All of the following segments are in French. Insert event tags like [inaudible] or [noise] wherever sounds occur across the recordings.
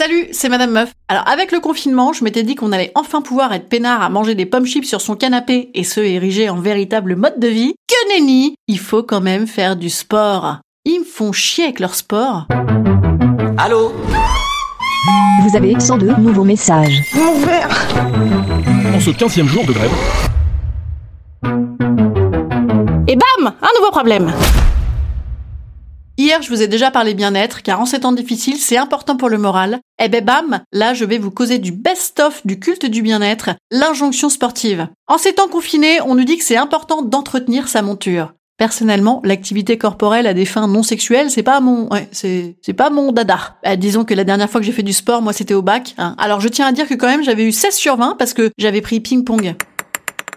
Salut, c'est Madame Meuf. Alors avec le confinement, je m'étais dit qu'on allait enfin pouvoir être peinard à manger des pommes chips sur son canapé et se ériger en véritable mode de vie. Que nenni Il faut quand même faire du sport. Ils me font chier avec leur sport. Allô Vous avez 102 nouveaux messages. Mon verre En ce 15 jour de grève, Et bam Un nouveau problème Hier, je vous ai déjà parlé bien-être, car en ces temps difficiles, c'est important pour le moral. Eh ben bam, là, je vais vous causer du best-of du culte du bien-être, l'injonction sportive. En ces temps confinés, on nous dit que c'est important d'entretenir sa monture. Personnellement, l'activité corporelle à des fins non sexuelles, c'est pas mon, c'est, c'est pas mon dada. Bah, disons que la dernière fois que j'ai fait du sport, moi, c'était au bac. hein. Alors, je tiens à dire que quand même, j'avais eu 16 sur 20 parce que j'avais pris ping-pong.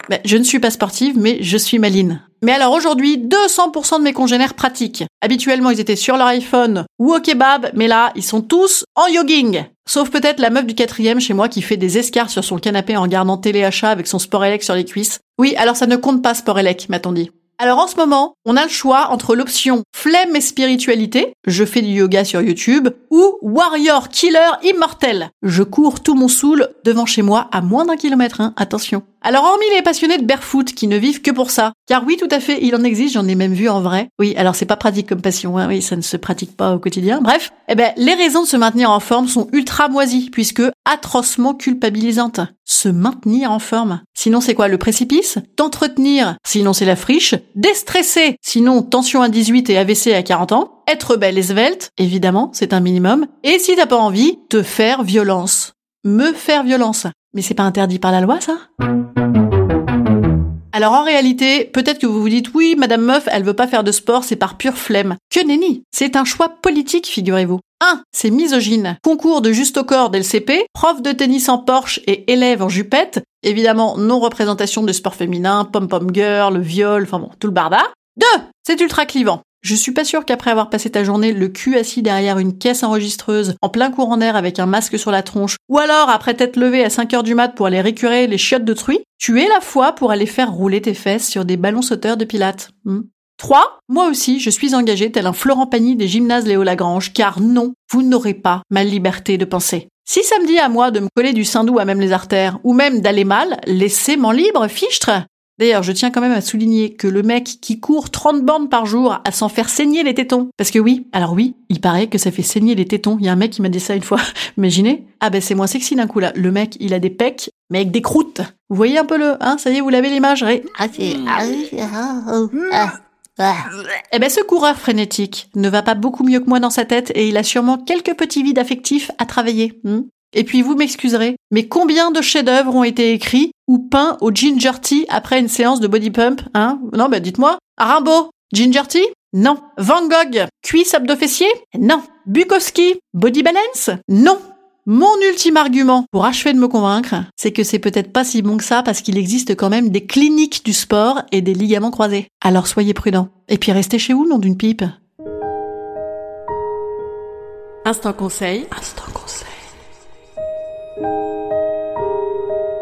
Ben, je ne suis pas sportive, mais je suis maline. Mais alors aujourd'hui, 200% de mes congénères pratiquent. Habituellement, ils étaient sur leur iPhone ou au kebab, mais là, ils sont tous en jogging. Sauf peut-être la meuf du quatrième chez moi qui fait des escarres sur son canapé en regardant téléachat avec son sport élec sur les cuisses. Oui, alors ça ne compte pas sport élec, m'a-t-on dit. Alors en ce moment, on a le choix entre l'option flemme et spiritualité, je fais du yoga sur YouTube, ou warrior killer immortel, je cours tout mon saoul devant chez moi à moins d'un kilomètre, hein, attention. Alors hormis les passionnés de barefoot qui ne vivent que pour ça, car oui tout à fait, il en existe, j'en ai même vu en vrai. Oui, alors c'est pas pratique comme passion, hein, oui, ça ne se pratique pas au quotidien. Bref, eh ben les raisons de se maintenir en forme sont ultra moisies, puisque atrocement culpabilisantes. Se maintenir en forme. Sinon c'est quoi le précipice? T'entretenir, sinon c'est la friche. Déstresser, sinon tension à 18 et AVC à 40 ans. Être belle et svelte, évidemment, c'est un minimum. Et si t'as pas envie, te faire violence. Me faire violence. Mais c'est pas interdit par la loi, ça? Alors en réalité, peut-être que vous vous dites oui, Madame Meuf, elle veut pas faire de sport, c'est par pure flemme. Que nenni C'est un choix politique, figurez-vous. 1. C'est misogyne. Concours de juste au corps dès le CP, prof de tennis en Porsche et élève en jupette. Évidemment, non-représentation de sport féminin, pom-pom girl, viol, enfin bon, tout le barda. 2. C'est ultra clivant. Je suis pas sûre qu'après avoir passé ta journée le cul assis derrière une caisse enregistreuse, en plein courant d'air avec un masque sur la tronche, ou alors après t'être levé à 5 heures du mat pour aller récurer les chiottes de truie, tu es la foi pour aller faire rouler tes fesses sur des ballons sauteurs de pilates. Hmm. 3. Moi aussi, je suis engagée tel un Florent Pagny des gymnases Léo Lagrange, car non, vous n'aurez pas ma liberté de penser. Si ça me dit à moi de me coller du sein doux à même les artères, ou même d'aller mal, laissez-moi libre, fichtre D'ailleurs, je tiens quand même à souligner que le mec qui court 30 bornes par jour à s'en faire saigner les tétons. Parce que oui, alors oui, il paraît que ça fait saigner les tétons. Il y a un mec qui m'a dit ça une fois. [laughs] Imaginez. Ah ben c'est moins sexy d'un coup là. Le mec, il a des pecs, mais avec des croûtes. Vous voyez un peu le, hein, ça y est, vous l'avez l'image. Ré- Ah. Ah, oh, ah, ah. Eh ben ce coureur frénétique ne va pas beaucoup mieux que moi dans sa tête et il a sûrement quelques petits vides affectifs à travailler. hmm. et puis vous m'excuserez, mais combien de chefs-d'œuvre ont été écrits ou peints au ginger tea après une séance de body pump, hein? Non, bah dites-moi. Rimbaud, ginger tea Non. Van Gogh, cuisse abdo-fessier Non. Bukowski, body balance? Non. Mon ultime argument pour achever de me convaincre, c'est que c'est peut-être pas si bon que ça parce qu'il existe quand même des cliniques du sport et des ligaments croisés. Alors soyez prudents. Et puis restez chez vous, nom d'une pipe. Instant conseil. Instant conseil.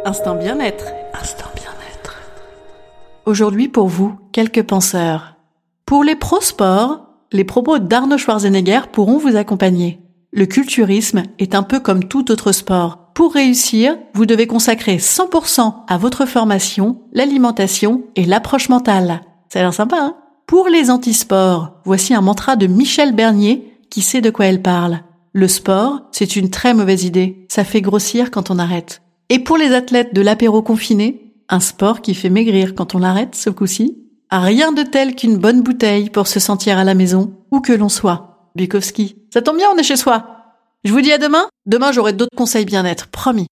Instant bien-être. Instant bien-être. Aujourd'hui pour vous, quelques penseurs. Pour les pro-sports, les propos d'Arno Schwarzenegger pourront vous accompagner. Le culturisme est un peu comme tout autre sport. Pour réussir, vous devez consacrer 100% à votre formation, l'alimentation et l'approche mentale. Ça a l'air sympa, hein? Pour les antisports, voici un mantra de Michel Bernier qui sait de quoi elle parle. Le sport, c'est une très mauvaise idée. Ça fait grossir quand on arrête. Et pour les athlètes de l'apéro confiné, un sport qui fait maigrir quand on l'arrête, ce coup-ci. Rien de tel qu'une bonne bouteille pour se sentir à la maison, où que l'on soit. Bukowski. Ça tombe bien, on est chez soi. Je vous dis à demain. Demain, j'aurai d'autres conseils bien-être, promis.